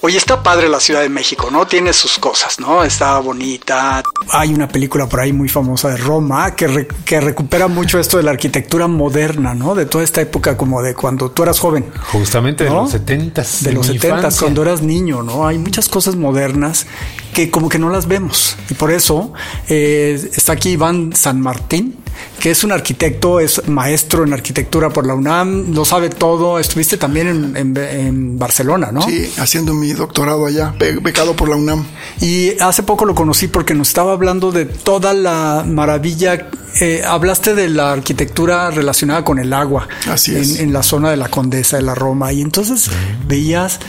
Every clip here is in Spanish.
Oye, está padre la Ciudad de México, ¿no? Tiene sus cosas, ¿no? Está bonita. Hay una película por ahí muy famosa de Roma que, que recupera mucho esto de la arquitectura moderna, ¿no? De toda esta época como de cuando tú eras joven. Justamente de los setentas. De los setentas, cuando eras niño, ¿no? Hay muchas cosas modernas que como que no las vemos. Y por eso eh, está aquí Iván San Martín, que es un arquitecto, es maestro en arquitectura por la UNAM, lo sabe todo. Estuviste también en, Barcelona, ¿no? Sí, haciendo mi doctorado allá, becado por la UNAM. Y hace poco lo conocí porque nos estaba hablando de toda la maravilla. Eh, hablaste de la arquitectura relacionada con el agua. Así es. En, la zona de la Condesa de la Roma. Y entonces veías,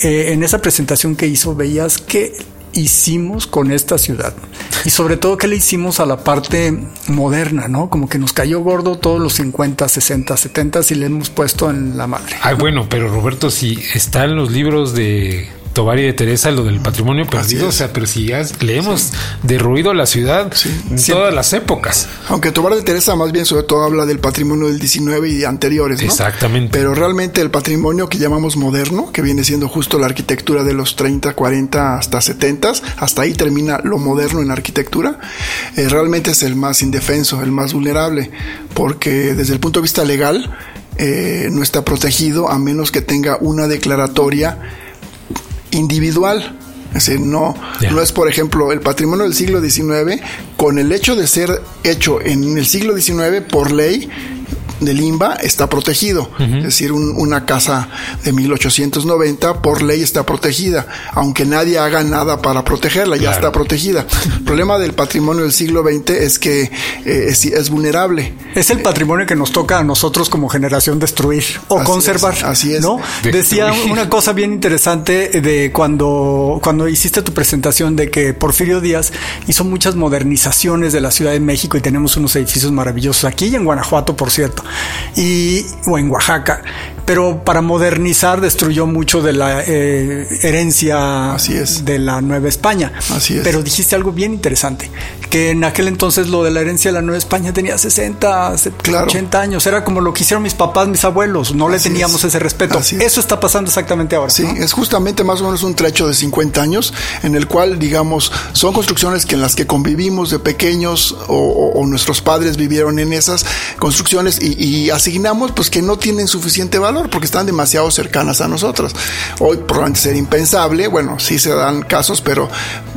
eh, en esa presentación que hizo, veías que hicimos con esta ciudad y sobre todo qué le hicimos a la parte moderna, ¿no? Como que nos cayó gordo todos los 50, 60, 70 y le hemos puesto en la madre. Ay, bueno, pero Roberto, si están los libros de Tobar y de Teresa, lo del patrimonio perdido, o sea, pero si ya le hemos derruido la ciudad en todas las épocas. Aunque Tobar de Teresa más bien sobre todo habla del patrimonio del 19 y de anteriores, ¿no? Exactamente. Pero realmente el patrimonio que llamamos moderno, que viene siendo justo la arquitectura de los 30, 40 hasta 70, hasta ahí termina lo moderno en arquitectura, eh, realmente es el más indefenso, el más vulnerable, porque desde el punto de vista legal eh, no está protegido a menos que tenga una declaratoria individual. Es decir, no, no es, por ejemplo, el patrimonio del siglo XIX, con el hecho de ser hecho en el siglo XIX por ley, de Limba está protegido. Es decir, una casa de 1890 por ley está protegida, aunque nadie haga nada para protegerla, ya está protegida. El problema del patrimonio del siglo XX es que eh, es, vulnerable. Es el patrimonio que nos toca a nosotros como generación destruir o conservar. así es. ¿no? Decía una cosa bien interesante de cuando, cuando hiciste tu presentación de que Porfirio Díaz hizo muchas modernizaciones de la Ciudad de México y tenemos unos edificios maravillosos aquí y en Guanajuato, por cierto y, o en Oaxaca. Pero para modernizar destruyó mucho de la eh, herencia de la Nueva España. Así es. Pero dijiste algo bien interesante, que en aquel entonces lo de la herencia de la Nueva España tenía 60, 80 años. Era como lo que hicieron mis papás, mis abuelos. No le teníamos ese respeto. Eso está pasando exactamente ahora. Sí, es justamente más o menos un trecho de 50 años en el cual, digamos, son construcciones que en las que convivimos de pequeños o, nuestros padres vivieron en esas construcciones y, y asignamos pues que no tienen suficiente valor porque están demasiado cercanas a nosotros. Hoy probablemente sería impensable, bueno, sí se dan casos, pero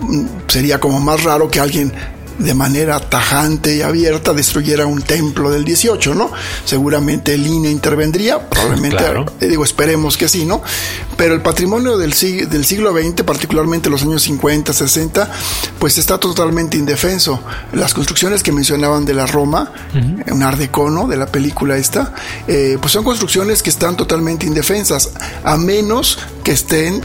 mm, sería como más raro que alguien de manera tajante y abierta destruyera un templo del 18, ¿no? Seguramente el INE intervendría, probablemente, eh, digo, esperemos que sí, ¿no? Pero el patrimonio del, del siglo XX, particularmente los años 50, 60, pues está totalmente indefenso. Las construcciones que mencionaban de la Roma, un art de la película esta, eh, pues son construcciones que están totalmente indefensas, a menos que estén,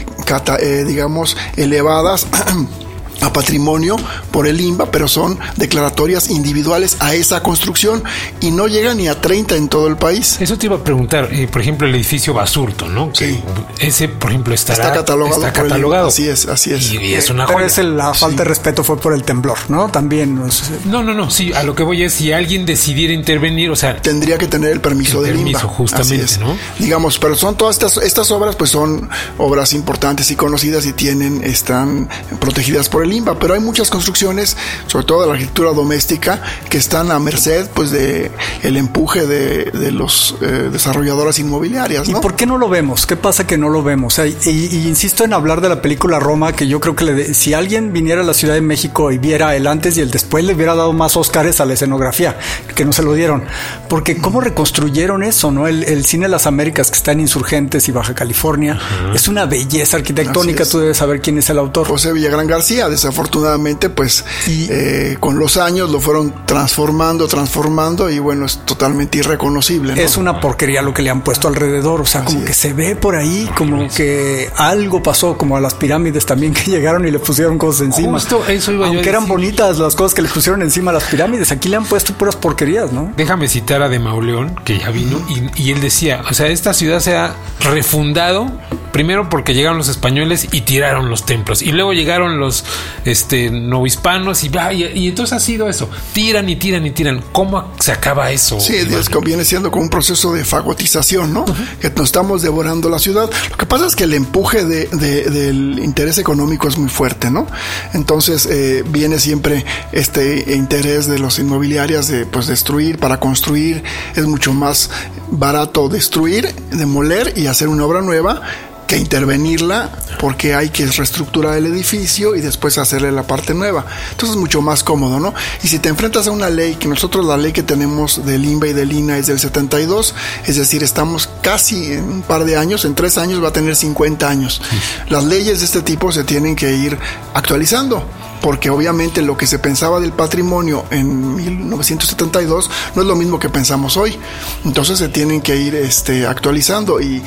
eh, digamos, elevadas a patrimonio por el INBA, pero son declaratorias individuales a esa construcción y no llega ni a 30 en todo el país. Eso te iba a preguntar, eh, por ejemplo, el edificio Basurto, ¿no? Sí. ese, por ejemplo, estará, está catalogado. Está catalogado. Así es, así es. Y, es una Pero es la falta de respeto fue por el temblor, ¿no? También. No, no, no, sí, a lo que voy es si alguien decidiera intervenir, o sea... Tendría que tener el permiso del permiso, justamente, ¿no? Digamos, pero son todas estas, estas obras, pues son obras importantes y conocidas y tienen, están protegidas por el Limba, pero hay muchas construcciones, sobre todo de la arquitectura doméstica, que están a merced pues de el empuje de, de los eh, desarrolladoras inmobiliarias. ¿no? ¿Y por qué no lo vemos? ¿Qué pasa que no lo vemos? y, insisto en hablar de la película Roma, que yo creo que si alguien viniera a la Ciudad de México y viera el antes y el después, le hubiera dado más Óscares a la escenografía, que no se lo dieron. Porque cómo reconstruyeron eso, ¿no? El, cine de las Américas que está en Insurgentes y Baja California, es una belleza arquitectónica, tú debes saber quién es el autor. José Villagrán García, desafortunadamente, pues eh, con los años lo fueron transformando, transformando y bueno, es totalmente irreconocible. Es una porquería lo que le han puesto alrededor, o sea, como que se ve por ahí, como que algo pasó, como a las pirámides también que llegaron y le pusieron cosas encima. Justo eso iba Aunque eran bonitas las cosas que le pusieron encima a las pirámides, aquí le han puesto puras porquerías, ¿no? Déjame citar a de Mauleón, que ya vino, y, y él decía, o sea, esta ciudad se ha refundado primero porque llegaron los españoles y tiraron los templos y luego llegaron los este novohispanos y, y, entonces ha sido eso. Tiran y tiran y tiran. Cómo se acaba eso sí es, viene siendo como un proceso de fagotización no que nos estamos devorando la ciudad. Lo que pasa es que el empuje de, del interés económico es muy fuerte no entonces eh, viene siempre este interés de los inmobiliarios de pues destruir para construir. Es mucho más barato destruir demoler y hacer una obra nueva que intervenirla porque hay que reestructurar el edificio y después hacerle la parte nueva. Entonces es mucho más cómodo, ¿no? Y si te enfrentas a una ley, que nosotros la ley que tenemos del INBA y del INA es del 72, es decir, estamos casi en un par de años, en tres años va a tener 50 años. Las leyes de este tipo se tienen que ir actualizando porque obviamente lo que se pensaba del patrimonio en 1972 no es lo mismo que pensamos hoy. Entonces se tienen que ir este, actualizando y,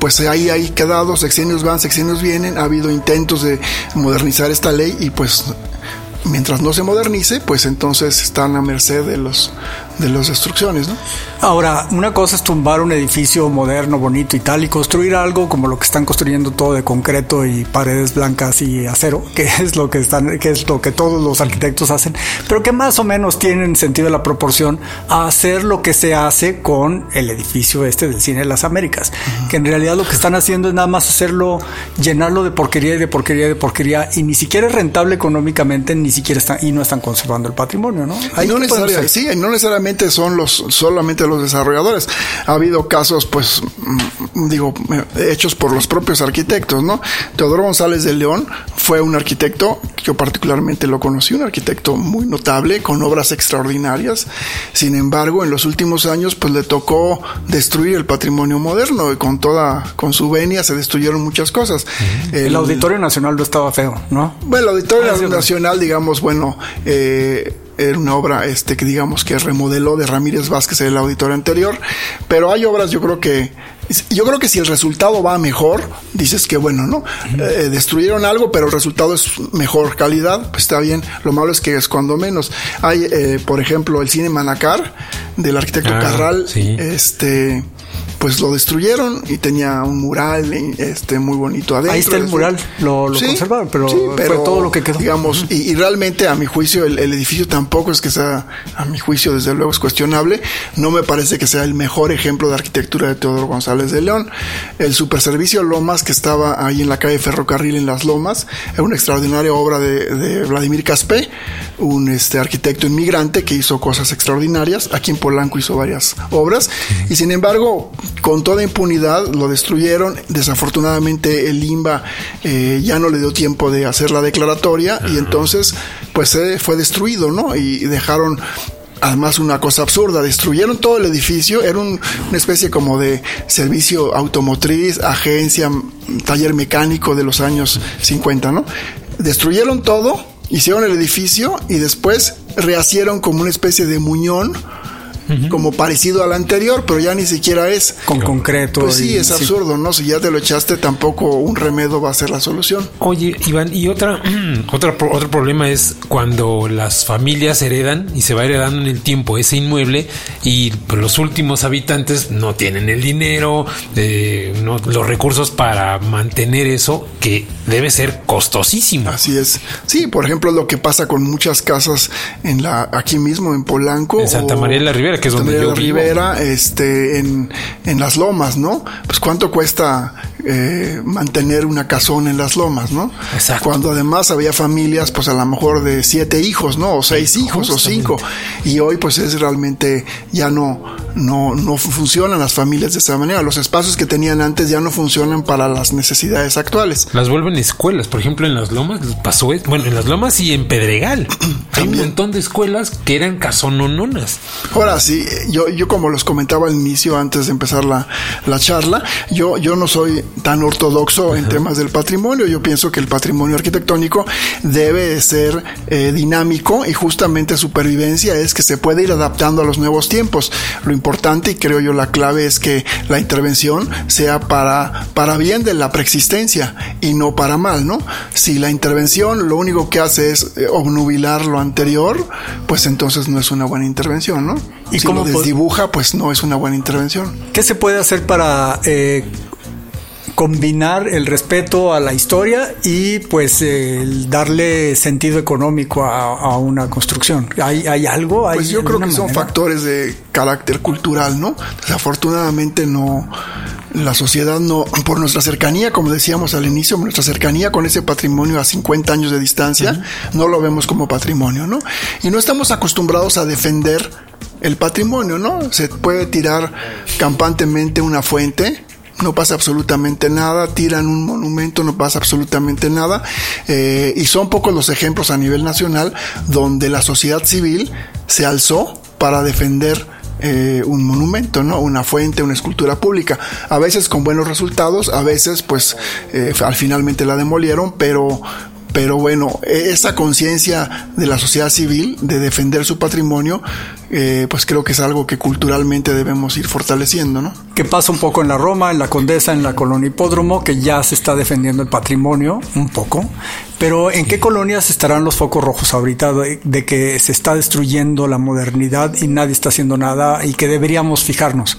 pues ahí hay quedado, sexenios van, sexenios vienen, ha habido intentos de modernizar esta ley y pues mientras no se modernice, pues entonces están a merced de los de las destrucciones, ¿no? Ahora, una cosa es tumbar un edificio moderno, bonito y tal, y construir algo como lo que están construyendo todo de concreto y paredes blancas y acero, que es lo que están, que es lo que todos los arquitectos hacen, pero que más o menos tienen sentido de la proporción a hacer lo que se hace con el edificio este del cine de las Américas, que en realidad lo que están haciendo es nada más hacerlo, llenarlo de porquería y de porquería y de porquería, y ni siquiera es rentable económicamente, ni siquiera están, y no están conservando el patrimonio, ¿no? no necesariamente, sí, no necesariamente son los solamente los desarrolladores. Ha habido casos, pues, mm, digo, hechos por los propios arquitectos, ¿no? Teodoro González de León fue un arquitecto, yo particularmente lo conocí, un arquitecto muy notable, con obras extraordinarias. Sin embargo, en los últimos años, pues le tocó destruir el patrimonio moderno y con toda, con su venia se destruyeron muchas cosas. el, Auditorio Nacional no estaba feo, ¿no? Bueno, el Auditorio ah, Nacional, digamos, bueno, eh, era una obra este que digamos que remodeló de Ramírez Vázquez el auditorio anterior, pero hay obras yo creo que yo creo que si el resultado va mejor, dices que bueno, ¿no? Eh, destruyeron algo, pero el resultado es mejor calidad, pues está bien. Lo malo es que es cuando menos. Hay, eh, por ejemplo, el cine Manacar del arquitecto ah, Carral, este pues lo destruyeron y tenía un mural este muy bonito adentro. Ahí está el mural, lo, conservaron, pero, fue todo lo que quedó. Digamos, y, realmente a mi juicio el, edificio tampoco es que sea, a mi juicio desde luego es cuestionable, no me parece que sea el mejor ejemplo de arquitectura de Teodoro González de León. El superservicio Lomas que estaba ahí en la calle Ferrocarril en Las Lomas, es una extraordinaria obra de, Vladimir Caspé, un este arquitecto inmigrante que hizo cosas extraordinarias, aquí en Polanco hizo varias obras, y sin embargo con toda impunidad lo destruyeron. Desafortunadamente el IMBA eh, ya no le dio tiempo de hacer la declaratoria y entonces pues fue destruido, ¿no? Y dejaron además una cosa absurda, destruyeron todo el edificio, era una especie como de servicio automotriz, agencia, taller mecánico de los años 50, ¿no? Destruyeron todo, hicieron el edificio y después rehacieron como una especie de muñón como parecido al anterior, pero ya ni siquiera es. Con concreto. Pues sí, es absurdo, ¿no? Si ya te lo echaste, tampoco un remedio va a ser la solución. Oye, Iván, y otra, otra otro problema es cuando las familias heredan y se va heredando en el tiempo ese inmueble y los últimos habitantes no tienen el dinero, eh, no, los recursos para mantener eso, que debe ser costosísimo. Así es. Sí, por ejemplo, lo que pasa con muchas casas en la aquí mismo en Polanco. En Santa María de la Ribera que es donde yo Rivera, este, en, en las lomas, ¿no? Pues cuánto cuesta eh, mantener una casona en las lomas, ¿no? Exacto. Cuando además había familias, pues a lo mejor de siete hijos, ¿no? O seis hijos o cinco. Y hoy, pues es realmente ya no, no, no funcionan las familias de esa manera. Los espacios que tenían antes ya no funcionan para las necesidades actuales. Las vuelven escuelas. Por ejemplo, en las lomas pasó, bueno, en las lomas y en Pedregal. Hay un montón de escuelas que eran casonononas. Ahora sí, yo, yo como los comentaba al inicio, antes de empezar la, la charla, yo, yo no soy tan ortodoxo en temas del patrimonio. Yo pienso que el patrimonio arquitectónico debe ser eh, dinámico y justamente supervivencia es que se puede ir adaptando a los nuevos tiempos. Lo importante y creo yo la clave es que la intervención sea para, para bien de la preexistencia y no para mal, ¿no? Si la intervención lo único que hace es eh, obnubilar lo anterior, pues entonces no es una buena intervención, ¿no? Y si como lo desdibuja, pues no es una buena intervención. ¿Qué se puede hacer para eh, combinar el respeto a la historia y pues el darle sentido económico a, una construcción. ¿Hay, hay algo? pues yo creo que son factores de carácter cultural, ¿no? Desafortunadamente no, la sociedad no, por nuestra cercanía, como decíamos al inicio, nuestra cercanía con ese patrimonio a 50 años de distancia, no lo vemos como patrimonio, ¿no? Y no estamos acostumbrados a defender el patrimonio, ¿no? Se puede tirar campantemente una fuente, no pasa absolutamente nada, tiran un monumento, no pasa absolutamente nada, eh, y son pocos los ejemplos a nivel nacional donde la sociedad civil se alzó para defender eh, un monumento, ¿no? Una fuente, una escultura pública. A veces con buenos resultados, a veces pues eh, al finalmente la demolieron, pero pero bueno, e-, esa conciencia de la sociedad civil de defender su patrimonio, eh, pues creo que es algo que culturalmente debemos ir fortaleciendo, ¿no? Que pasa un poco en la Roma, en la Condesa, en la colonia Hipódromo, que ya se está defendiendo el patrimonio un poco. Pero ¿en qué colonias estarán los focos rojos ahorita de que se está destruyendo la modernidad y nadie está haciendo nada y que deberíamos fijarnos?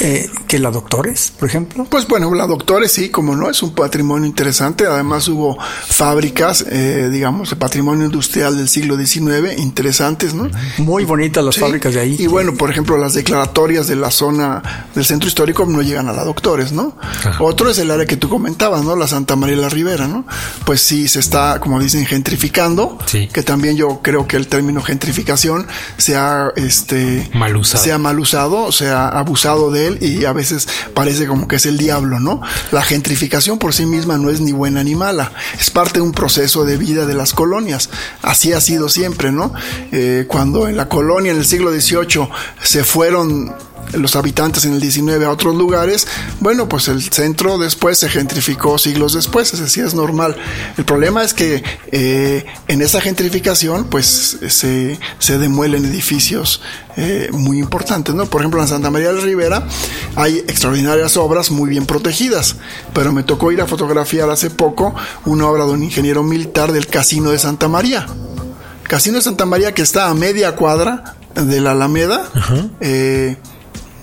Eh, que la Doctores, por ejemplo? Pues bueno, la Doctores sí, como no, es un patrimonio interesante. Además hubo fábricas, eh, digamos, de patrimonio industrial del siglo XIX, interesantes, ¿no? Muy bonitas las fábricas de ahí. Y bueno, por ejemplo, las declaratorias de la zona del centro histórico no llegan a la Doctores, ¿no? Otro es el área que tú comentabas, ¿no? La Santa María la Ribera, ¿no? Pues sí, se está, como dicen, gentrificando, que también yo creo que el término gentrificación se ha, este, mal usado. se ha mal usado, se ha abusado de y a veces parece como que es el diablo, ¿no? La gentrificación por sí misma no es ni buena ni mala, es parte de un proceso de vida de las colonias. Así ha sido siempre, ¿no? Eh, cuando en la colonia en el siglo XVIII se fueron los habitantes en el 19 a otros lugares, bueno, pues el centro después se gentrificó siglos después, es decir, es normal. El problema es que eh, en esa gentrificación, pues se, se demuelen edificios eh, muy importantes, ¿no? Por ejemplo, en Santa María de la Ribera hay extraordinarias obras muy bien protegidas, pero me tocó ir a fotografiar hace poco una obra de un ingeniero militar del Casino de Santa María. Casino de Santa María que está a media cuadra de la Alameda. Eh,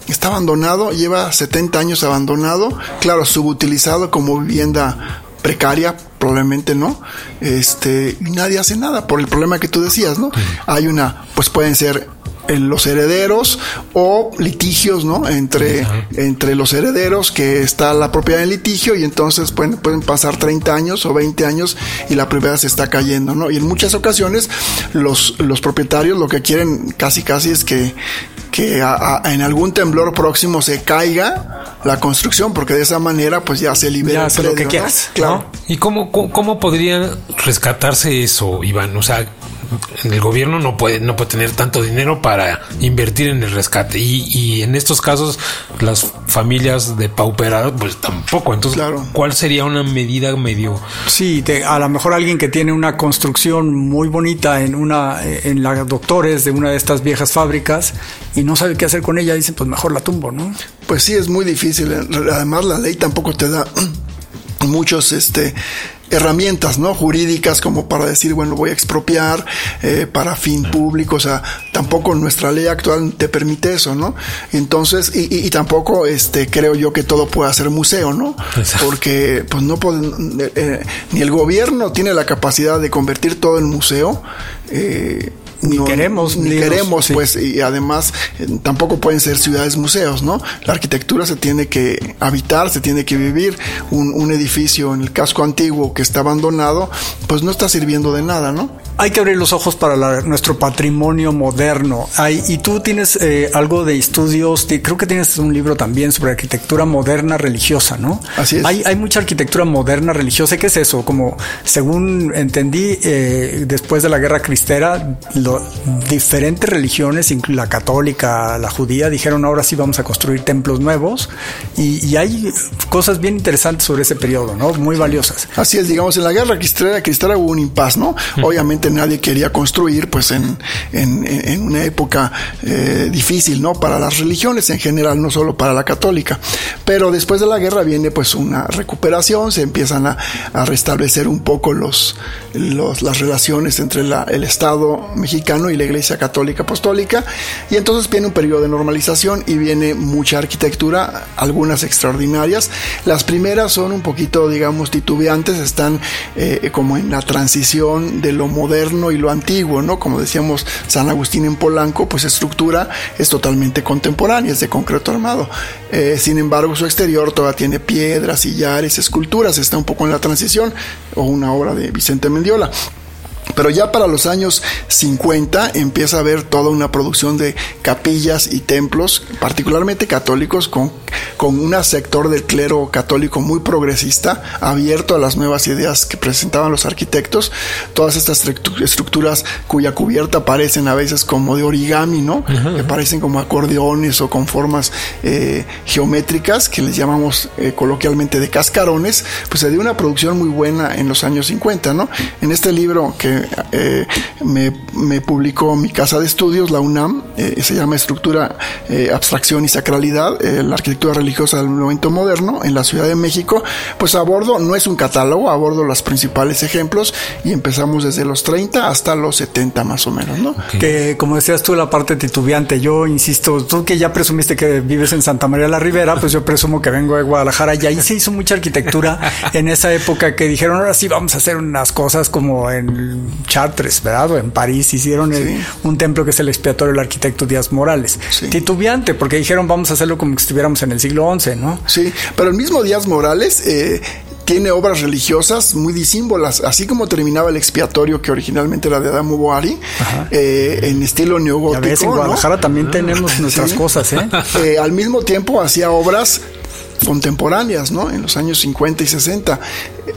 Está abandonado, lleva 70 años abandonado, claro, subutilizado como vivienda precaria, probablemente no, este, y nadie hace nada por el problema que tú decías, ¿no? Hay una, pues pueden ser en los herederos o litigios, ¿no? Entre, entre los herederos que está la propiedad en litigio y entonces pueden, pueden pasar 30 años o 20 años y la propiedad se está cayendo, ¿no? Y en muchas ocasiones los, los propietarios lo que quieren casi casi es que, que en algún temblor próximo se caiga la construcción, porque de esa manera pues ya se libera ya, lo que quieras. Claro. ¿Y cómo, cómo, cómo podría rescatarse eso, Iván? O sea, el gobierno no puede, no puede tener tanto dinero para invertir en el rescate. Y, en estos casos, las familias de pauperados, pues tampoco. Entonces, ¿cuál sería una medida medio? Sí, a lo mejor alguien que tiene una construcción muy bonita en una, en la doctores de una de estas viejas fábricas y no sabe qué hacer con ella, dicen, pues mejor la tumbo, ¿no? Pues sí, es muy difícil. Además, la ley tampoco te da muchos este herramientas no jurídicas como para decir bueno voy a expropiar eh, para fin público o sea tampoco nuestra ley actual te permite eso no entonces y, tampoco este creo yo que todo pueda ser museo no porque pues no pueden eh, eh, ni el gobierno tiene la capacidad de convertir todo en museo eh, ni queremos. Ni queremos, pues, y además eh, tampoco pueden ser ciudades museos, ¿no? La arquitectura se tiene que habitar, se tiene que vivir. Un, un edificio en el casco antiguo que está abandonado, pues no está sirviendo de nada, ¿no? Hay que abrir los ojos para nuestro patrimonio moderno. Hay, y tú tienes eh, algo de estudios, creo que tienes un libro también sobre arquitectura moderna religiosa, ¿no? Así es. Hay, hay mucha arquitectura moderna religiosa. ¿Qué es eso? Como, según entendí, eh, después de la guerra cristera, cuando diferentes religiones, la católica, la judía, dijeron ahora sí vamos a construir templos nuevos y, hay cosas bien interesantes sobre ese periodo, ¿no? Muy valiosas. Así es, digamos, en la guerra cristera, hubo un impas, ¿no? Obviamente nadie quería construir, pues en, en, una época eh, difícil, ¿no? Para las religiones en general, no solo para la católica. Pero después de la guerra viene pues una recuperación, se empiezan a, a restablecer un poco los, los, las relaciones entre la, el Estado mexicano y la Iglesia Católica Apostólica. Y entonces viene un periodo de normalización y viene mucha arquitectura, algunas extraordinarias. Las primeras son un poquito, digamos, titubeantes, están eh, como en la transición de lo moderno y lo antiguo, ¿no? Como decíamos, San Agustín en Polanco, pues estructura es totalmente contemporánea, es de concreto armado. Eh, sin embargo, su exterior todavía tiene piedras, sillares, esculturas, está un poco en la transición, o una obra de Vicente Mendiola. Pero ya para los años 50 empieza a haber toda una producción de capillas y templos, particularmente católicos, con, con un sector del clero católico muy progresista, abierto a las nuevas ideas que presentaban los arquitectos. Todas estas estructuras cuya cubierta parecen a veces como de origami, ¿no? Que parecen como acordeones o con formas eh, geométricas, que les llamamos eh, coloquialmente de cascarones, pues se dio una producción muy buena en los años 50, ¿no? En este libro que eh, me, publicó mi casa de estudios, la UNAM, eh, se llama Estructura, eh, Abstracción y Sacralidad, la arquitectura religiosa del momento moderno en la Ciudad de México, pues abordo, no es un catálogo, abordo los principales ejemplos y empezamos desde los 30 hasta los 70 más o menos, ¿no? Que como decías tú, la parte titubeante, yo insisto, tú que ya presumiste que vives en Santa María la Ribera, pues yo presumo que vengo de Guadalajara y ahí se hizo mucha arquitectura en esa época que dijeron, ahora sí vamos a hacer unas cosas como en Chartres, ¿verdad? O en París hicieron un templo que es el expiatorio del arquitecto Díaz Morales. Titubeante, porque dijeron vamos a hacerlo como si estuviéramos en el siglo XI, ¿no? Sí, pero el mismo Díaz Morales eh, tiene obras religiosas muy disímbolas, así como terminaba el expiatorio que originalmente era de Adamo Boari, eh, en estilo neogótico. en Guadalajara también tenemos nuestras cosas, ¿eh? ¿eh? Al mismo tiempo hacía obras contemporáneas, ¿no? En los años 50 y 60.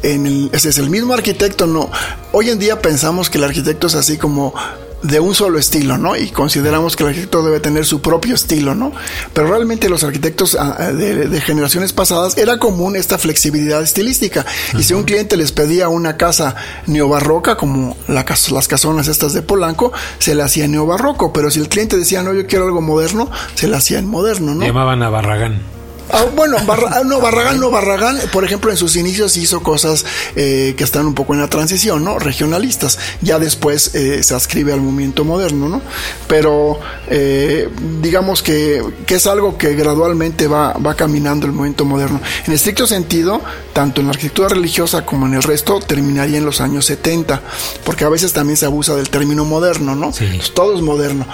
En el, ese es el mismo arquitecto, ¿no? Hoy en día pensamos que el arquitecto es así como de un solo estilo, ¿no? Y consideramos que el arquitecto debe tener su propio estilo, ¿no? Pero realmente los arquitectos ah, de, generaciones pasadas era común esta flexibilidad estilística. Y si un cliente les pedía una casa neobarroca, como la, las casonas estas de Polanco, se le hacía neobarroco. Pero si el cliente decía, no, yo quiero algo moderno, se le hacía en moderno, ¿no? Llamaban a Barragán. Ah, bueno, ah, no, Barragán, no, Barragán, por ejemplo, en sus inicios hizo cosas eh, que están un poco en la transición, ¿no? Regionalistas. Ya después eh, se ascribe al movimiento moderno, ¿no? Pero eh, digamos que, que, es algo que gradualmente va, va caminando el movimiento moderno. En estricto sentido, tanto en la arquitectura religiosa como en el resto, terminaría en los años 70, porque a veces también se abusa del término moderno, ¿no? Sí. todo es moderno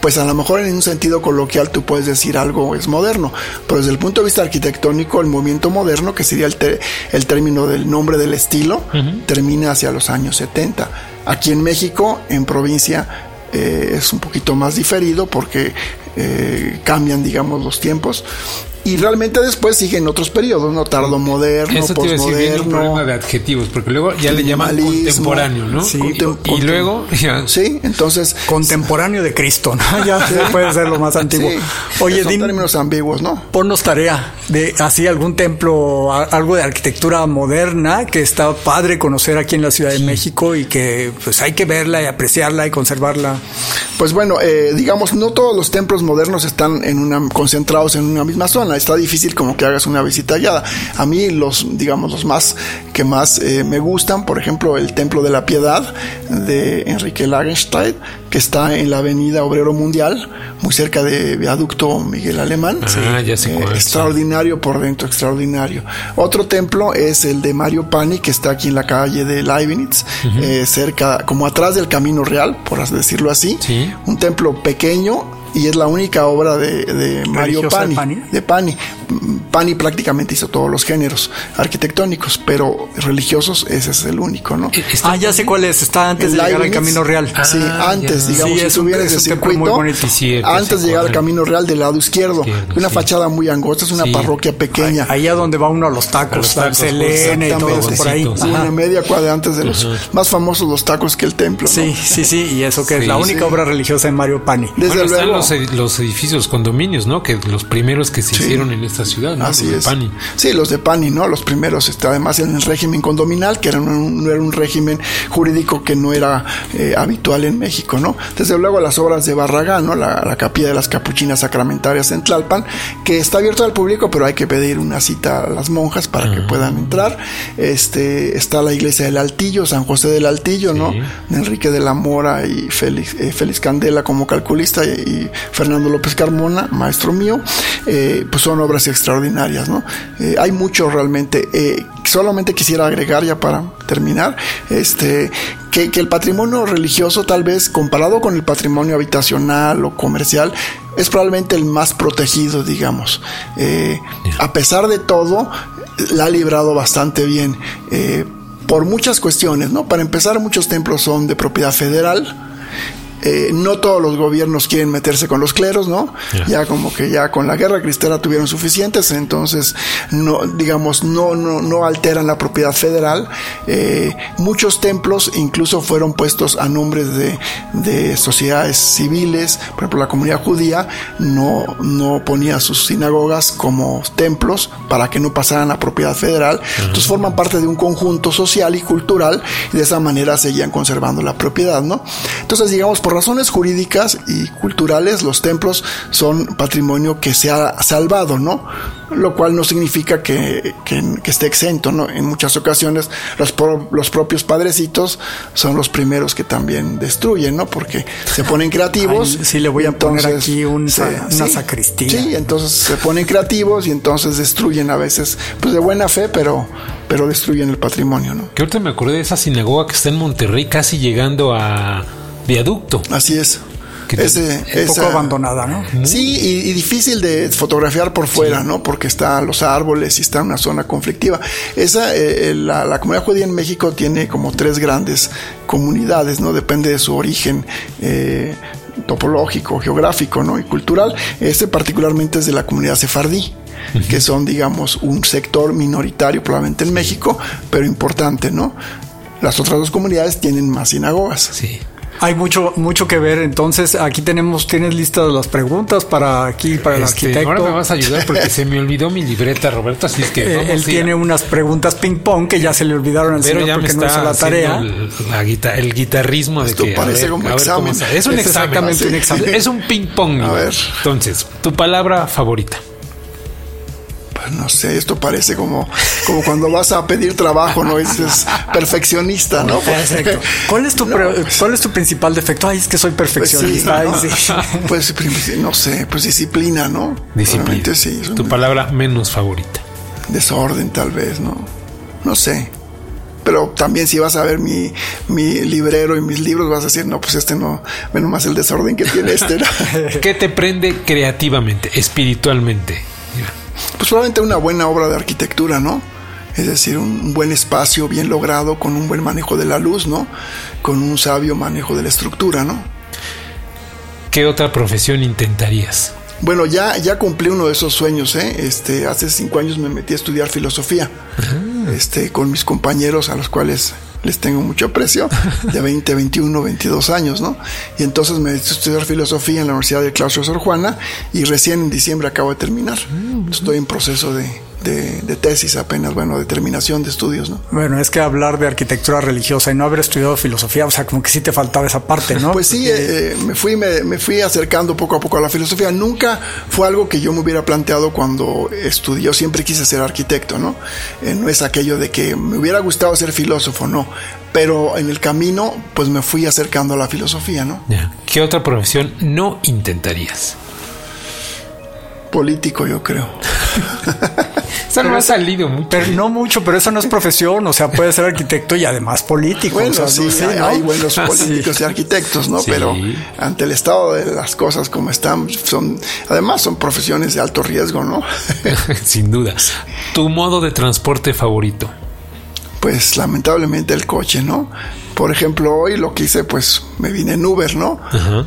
pues a lo mejor en un sentido coloquial tú puedes decir algo es moderno, pero desde el punto de vista arquitectónico, el movimiento moderno, que sería el, el término del nombre del estilo, termina hacia los años 70. Aquí en México, en provincia, eh, es un poquito más diferido porque eh, cambian, digamos, los tiempos y realmente después siguen otros periodos, ¿no? Tardo moderno, Eso postmoderno. un problema de adjetivos, porque luego ya le llaman contemporáneo, ¿no? Sí, y, luego ya. Sí, entonces contemporáneo de Cristo, ¿no? Ya puede ser lo más antiguo. Oye, son términos ambiguos, ¿no? Ponnos tarea de así algún templo, algo de arquitectura moderna que está padre conocer aquí en la Ciudad de México y que pues hay que verla y apreciarla y conservarla. Pues bueno, eh, digamos, no todos los templos modernos están en una concentrados en una misma zona está difícil como que hagas una visita guiada. A mí los, digamos, los más que más eh, me gustan, por ejemplo, el Templo de la Piedad de Enrique Lagenstein, que está en la Avenida Obrero Mundial, muy cerca de Viaducto Miguel Alemán. Ah, ya sé eh, extraordinario por dentro, extraordinario. Otro templo es el de Mario Pani, que está aquí en la calle de Leibniz, eh, cerca, como atrás del Camino Real, por decirlo así. Un templo pequeño, y es la única obra de, Mario Pani, de Pani. Pani. prácticamente hizo todos los géneros arquitectónicos, pero religiosos ese es el único, ¿no? Ah, ya sé cuál es, está antes de llegar al Camino Real. Ah, sí, antes, digamos, si tuviera ese circuito, antes de llegar al Camino Real del lado izquierdo, una fachada muy angosta, es una parroquia pequeña. Ahí, a donde va uno a los tacos, a Selene y todo eso por ahí. Una media cuadra antes de los más famosos los tacos que el templo. Sí, sí, sí, y eso que es la única obra religiosa en Mario Pani. Desde luego, los, edificios, condominios, ¿no? Que los primeros que se hicieron en esta ciudad, ¿no? Así es. Pani. Sí, los de Pani, ¿no? Los primeros, está además en el régimen condominal, que era un, era un régimen jurídico que no era eh, habitual en México, ¿no? Desde luego las obras de Barragán, ¿no? La, capilla de las capuchinas sacramentarias en Tlalpan, que está abierto al público, pero hay que pedir una cita a las monjas para que puedan entrar. Este, está la iglesia del Altillo, San José del Altillo, ¿no? Enrique de la Mora y Félix, eh, Félix Candela como calculista y, Fernando López Carmona, maestro mío, eh, pues son obras extraordinarias, ¿no? Eh, hay mucho realmente. solamente quisiera agregar ya para terminar, este, que, el patrimonio religioso tal vez comparado con el patrimonio habitacional o comercial es probablemente el más protegido, digamos. a pesar de todo, la ha librado bastante bien por muchas cuestiones, ¿no? Para empezar, muchos templos son de propiedad federal eh, no todos los gobiernos quieren meterse con los cleros, ¿no? Ya como que ya con la guerra cristiana tuvieron suficientes, entonces no, digamos, no, no, no alteran la propiedad federal. Eh, muchos templos incluso fueron puestos a nombres de, de, sociedades civiles, por ejemplo la comunidad judía no, no ponía sus sinagogas como templos para que no pasaran a propiedad federal, entonces forman parte de un conjunto social y cultural y de esa manera seguían conservando la propiedad, ¿no? Entonces digamos, por razones jurídicas y culturales, los templos son patrimonio que se ha salvado, ¿no? Lo cual no significa que, esté exento, ¿no? En muchas ocasiones los, los propios padrecitos son los primeros que también destruyen, ¿no? Porque se ponen creativos. sí, le voy a poner aquí una sacristía. Sí, entonces se ponen creativos y entonces destruyen a veces, pues de buena fe, pero pero destruyen el patrimonio, ¿no? Que ahorita me acordé de esa sinagoga que está en Monterrey, casi llegando a viaducto. Así es. Ese, un poco abandonada, ¿no? Sí, y, difícil de fotografiar por fuera, ¿no? Porque están los árboles y está en una zona conflictiva. Esa, eh, la, comunidad judía en México tiene como tres grandes comunidades, ¿no? Depende de su origen. Eh, topológico, geográfico, ¿no? y cultural. Este particularmente es de la comunidad sefardí, que son, digamos, un sector minoritario probablemente en México, pero importante, ¿no? Las otras dos comunidades tienen más sinagogas. Sí. Hay mucho, mucho que ver. Entonces, aquí tenemos, tienes listas las preguntas para aquí, para el este, arquitecto. Ahora me vas a ayudar porque se me olvidó mi libreta, Roberto. Así es que eh, él tiene unas preguntas ping pong que ya se le olvidaron al Pero señor porque no hizo la tarea. El, el guitarrismo Esto de que. parece como examen. Es un examen. un examen. Es un ping pong. A ver. Entonces, tu palabra favorita no sé, esto parece como, como cuando vas a pedir trabajo, ¿no? Es, perfeccionista, ¿no? Perfecto. ¿Cuál es, tu ¿Cuál es tu principal defecto? Ay, es que soy perfeccionista. Pues, no sé, pues disciplina, ¿no? Disciplina. Sí, tu palabra menos favorita. Desorden, tal vez, ¿no? No sé pero también si vas a ver mi, mi, librero y mis libros vas a decir, no, pues este no, menos más el desorden que tiene este. ¿Qué te prende creativamente, espiritualmente? Pues probablemente una buena obra de arquitectura, ¿no? Es decir, un buen espacio bien logrado con un buen manejo de la luz, ¿no? Con un sabio manejo de la estructura, ¿no? ¿Qué otra profesión intentarías? Bueno, ya, ya cumplí uno de esos sueños, ¿eh? Este, hace cinco años me metí a estudiar filosofía, este, con mis compañeros a los cuales les tengo mucho aprecio, de 20, 21, 22 años, ¿no? Y entonces me metí a estudiar filosofía en la Universidad de Claustro Sor Juana y recién en diciembre acabo de terminar. Mm. Estoy en proceso de, de, tesis apenas, bueno, de terminación de estudios, ¿no? Bueno, es que hablar de arquitectura religiosa y no haber estudiado filosofía, o sea, como que sí te faltaba esa parte, ¿no? Pues sí, eh, me, fui, me, fui acercando poco a poco a la filosofía. Nunca fue algo que yo me hubiera planteado cuando estudié, siempre quise ser arquitecto, ¿no? Eh, no es aquello de que me hubiera gustado ser filósofo, no. Pero en el camino, pues me fui acercando a la filosofía, ¿no? ¿Qué otra profesión no intentarías? Político, yo creo. Eso no ha salido mucho. Pero no mucho, pero eso no es profesión. O sea, puede ser arquitecto y además político. Bueno, sí, hay, buenos políticos y arquitectos, ¿no? Pero ante el estado de las cosas como están, son, además son profesiones de alto riesgo, ¿no? Sin dudas. ¿Tu modo de transporte favorito? Pues lamentablemente el coche, ¿no? Por ejemplo, hoy lo que hice, pues me vine en Uber, ¿no?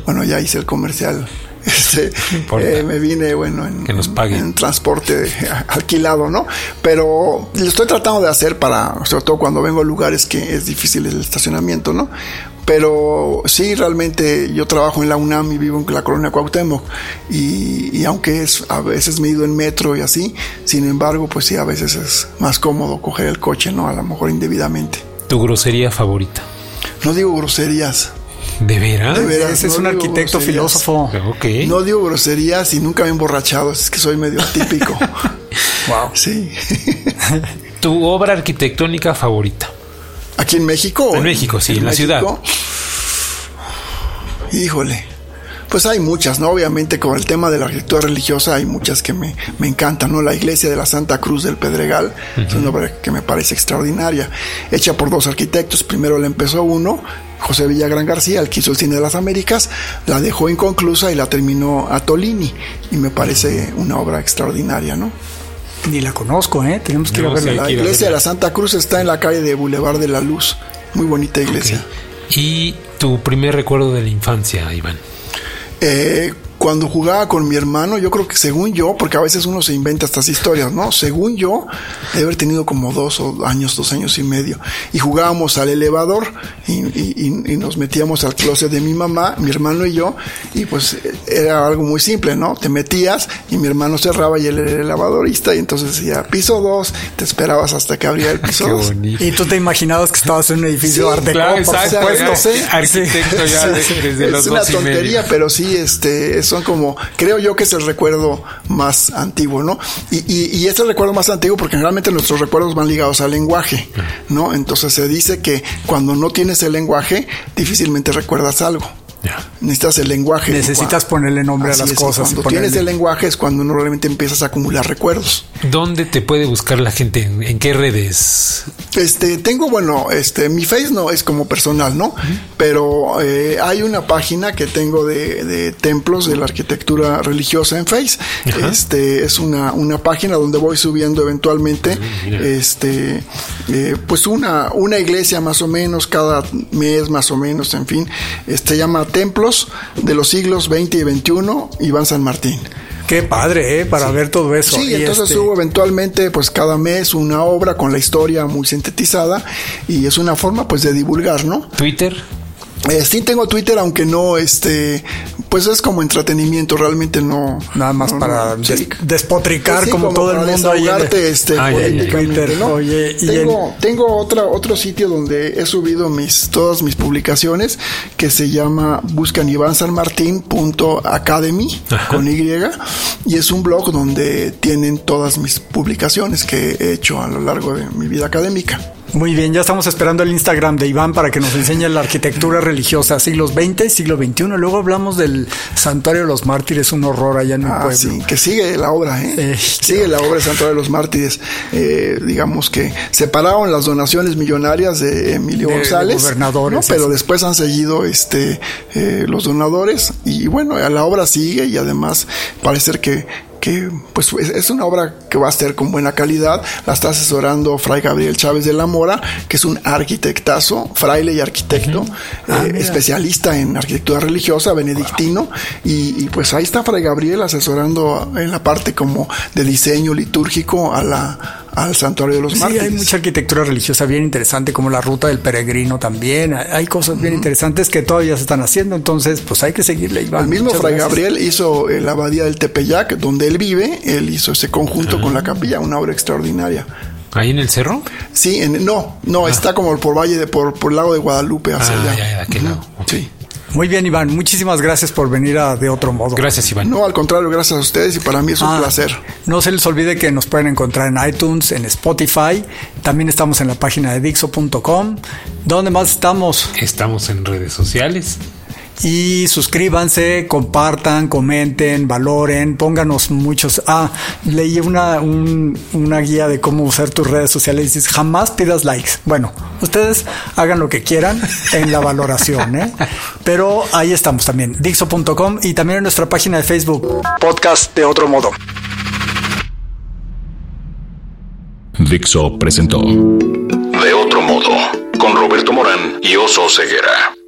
Bueno, ya hice el comercial este, eh, me vine, bueno, en, en, transporte alquilado, ¿no? Pero lo estoy tratando de hacer para, sobre todo cuando vengo a lugares que es difícil el estacionamiento, ¿no? Pero sí, realmente yo trabajo en la UNAM y vivo en la colonia Cuauhtémoc y, y, aunque es a veces me he ido en metro y así, sin embargo, pues sí, a veces es más cómodo coger el coche, ¿no? A lo mejor indebidamente. ¿Tu grosería favorita? No digo groserías. ¿De veras? Ese es un arquitecto filósofo. No digo groserías y nunca me he emborrachado. Es que soy medio típico. wow. Sí. ¿Tu obra arquitectónica favorita? ¿Aquí en México? En México, sí, en, la ciudad. Híjole. Pues hay muchas, ¿no? Obviamente con el tema de la arquitectura religiosa hay muchas que me, me encantan, ¿no? La iglesia de la Santa Cruz del Pedregal es una obra que me parece extraordinaria, hecha por dos arquitectos. Primero la empezó uno, José Villagrán García, el que hizo el cine de las Américas, la dejó inconclusa y la terminó a Tolini. Y me parece una obra extraordinaria, ¿no? Ni la conozco, ¿eh? Tenemos que ir a verla. la iglesia de la Santa Cruz está en la calle de Boulevard de la Luz. Muy bonita iglesia. ¿Y tu primer recuerdo de la infancia, Iván? Eh, cuando jugaba con mi hermano, yo creo que según yo, porque a veces uno se inventa estas historias, ¿no? Según yo, debe haber tenido como dos años, dos años y medio. Y jugábamos al elevador y, nos metíamos al closet de mi mamá, mi hermano y yo, y pues era algo muy simple, ¿no? Te metías y mi hermano cerraba y él era el elevadorista y entonces decía, piso dos, te esperabas hasta que abría el piso dos. Y tú te imaginabas que estabas en un edificio sí, arte claro, Arquitecto ya desde los Es una tontería, pero sí, este, es son como, creo yo que es el recuerdo más antiguo, ¿no? Y, y, y es el recuerdo más antiguo porque generalmente nuestros recuerdos van ligados al lenguaje, ¿no? Entonces se dice que cuando no tienes el lenguaje, difícilmente recuerdas algo. Necesitas el lenguaje. Necesitas ponerle nombre a las cosas. Cuando tienes el lenguaje es cuando normalmente empiezas a acumular recuerdos. ¿Dónde te puede buscar la gente? ¿En, qué redes? Este, tengo, bueno, este, mi face no es como personal, ¿no? Pero eh, hay una página que tengo de, templos de la arquitectura religiosa en Face. Este, es una, una página donde voy subiendo eventualmente, ah, este, eh, pues una, una iglesia más o menos cada mes más o menos, en fin. Este llama Templos de los siglos 20 y 21, Iván San Martín. Qué padre, ¿eh? Para ver todo eso. Sí, entonces este subo eventualmente, pues cada mes una obra con la historia muy sintetizada y es una forma, pues, de divulgar, ¿no? Twitter. Eh, sí tengo Twitter, aunque no, este, pues es como entretenimiento, realmente no. Nada más para despotricar pues como, todo el mundo ahí. este, ah, Twitter, ¿no? Oye, tengo, tengo otra, otro sitio donde he subido mis, todas mis publicaciones que se llama buscan Academy con Y y es un blog donde tienen todas mis publicaciones que he hecho a lo largo de mi vida académica. Muy bien, ya estamos esperando el Instagram de Iván para que nos enseñe la arquitectura religiosa, siglos XX y siglo XXI. Luego hablamos del Santuario de los Mártires, un horror allá en mi ah, pueblo. que sigue la obra, ¿eh? eh sigue la obra del Santuario de los Mártires. Eh, digamos que separaron las donaciones millonarias de Emilio González, gobernadores, pero después han seguido este eh, los donadores y bueno, la obra sigue y además parece que que pues es una obra que va a ser con buena calidad. La está asesorando Fray Gabriel Chávez de la Mora, que es un arquitectazo, fraile y arquitecto, ah, eh, especialista en arquitectura religiosa, benedictino. Y, pues ahí está Fray Gabriel asesorando en la parte como de diseño litúrgico a la al santuario de los sí, hay mucha arquitectura religiosa bien interesante, como la ruta del peregrino también. Hay cosas bien interesantes que todavía se están haciendo, entonces pues hay que seguirle. El mismo Fray Gabriel hizo eh, la abadía del Tepeyac, donde él vive, él hizo ese conjunto con la ah. capilla, una obra extraordinaria. ¿Ahí en el cerro? Sí, en, no, no, ah. está como por Valle de, por, por el lago de Guadalupe hacia ah, allá. Ya, ya, Sí. Muy bien, Iván. Muchísimas gracias por venir a De Otro Modo. Gracias, Iván. No, al contrario, gracias a ustedes y para mí es un ah, placer. No se les olvide que nos pueden encontrar en iTunes, en Spotify. También estamos en la página de Dixo.com. ¿Dónde más estamos? Estamos en redes sociales. Y suscríbanse, compartan, comenten, valoren, pónganos muchos. Ah, leí una, una guía de cómo usar tus redes sociales y dices, jamás pidas likes. Bueno, ustedes hagan lo que quieran en la valoración, ¿eh? Pero ahí estamos también, dixo.com y también en nuestra página de Facebook, podcast de otro modo. Dixo presentó De otro modo, con Roberto Morán y Oso Ceguera.